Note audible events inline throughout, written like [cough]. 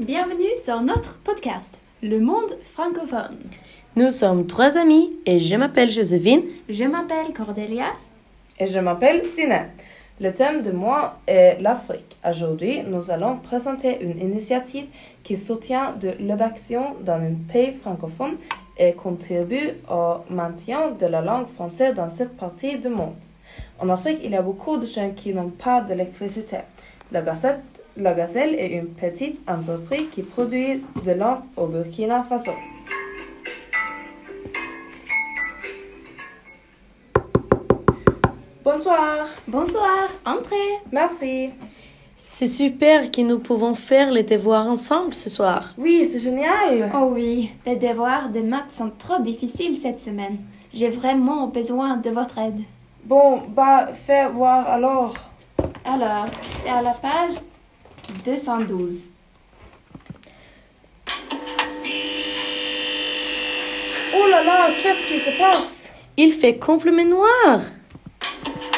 Bienvenue sur notre podcast, Le Monde francophone. Nous sommes trois amis et je m'appelle Joséphine. Je m'appelle Cordelia. Et je m'appelle Sina. Le thème de moi est l'Afrique. Aujourd'hui, nous allons présenter une initiative qui soutient de l'adoption dans un pays francophone et contribue au maintien de la langue française dans cette partie du monde. En Afrique, il y a beaucoup de gens qui n'ont pas d'électricité. La Gazette, la Gazelle est une petite entreprise qui produit de lampes au Burkina Faso. Bonsoir. Bonsoir, entrez. Merci. C'est super que nous pouvons faire les devoirs ensemble ce soir. Oui, c'est génial. Oh oui, les devoirs de maths sont trop difficiles cette semaine. J'ai vraiment besoin de votre aide. Bon, bah, fais voir alors. Alors, c'est à la page 212. Oh là là, qu'est-ce qui se passe? Il fait complètement noir.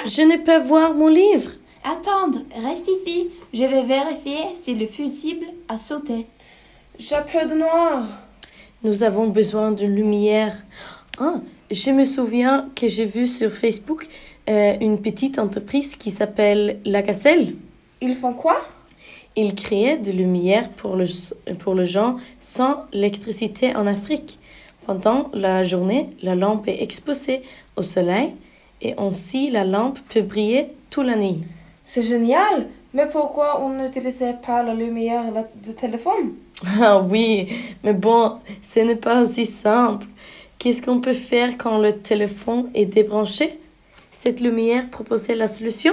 Je ne peux voir mon livre. Attendre, reste ici. Je vais vérifier si le fusible a sauté. J'ai peur de noir. Nous avons besoin de lumière. Ah, je me souviens que j'ai vu sur Facebook euh, une petite entreprise qui s'appelle La Gazelle. Ils font quoi? Ils créaient de lumière pour le, pour le gens sans électricité en Afrique. Pendant la journée, la lampe est exposée au soleil et ainsi la lampe peut briller toute la nuit. C'est génial. Mais pourquoi on n'utilisait pas la lumière du téléphone? [laughs] Ah oui, mais bon, ce n'est pas aussi simple. Qu'est-ce qu'on peut faire quand le téléphone est débranché? Cette lumière proposait la solution.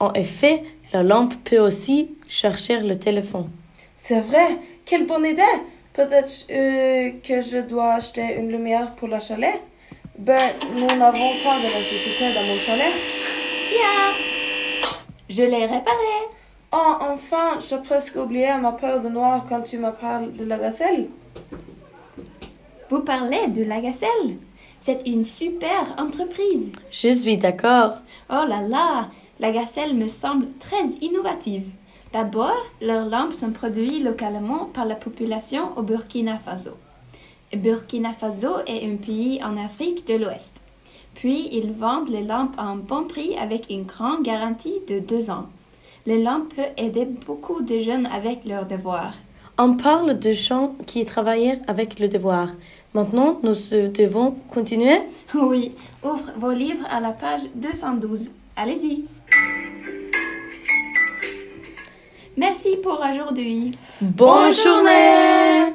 En effet, la lampe peut aussi chercher le téléphone. C'est vrai. Quelle bonne idée. Peut-être euh, que je dois acheter une lumière pour la chalet. Ben, nous n'avons pas d'électricité dans mon chalet. Tiens, je l'ai réparé. Oh, enfin, j'ai presque oublié ma peur de noir quand tu me parles de la gazelle. Vous parlez de la Gazelle C'est une super entreprise. Je suis d'accord. Oh là là, la Gazelle me semble très innovative. D'abord, leurs lampes sont produites localement par la population au Burkina Faso. Burkina Faso est un pays en Afrique de l'Ouest. Puis, ils vendent les lampes à un bon prix avec une grande garantie de deux ans. Les lampes peuvent aider beaucoup de jeunes avec leurs devoirs. On parle de gens qui travaillent avec le devoir. Maintenant, nous devons continuer. Oui, ouvre vos livres à la page 212. Allez-y. Merci pour aujourd'hui. Bonne journée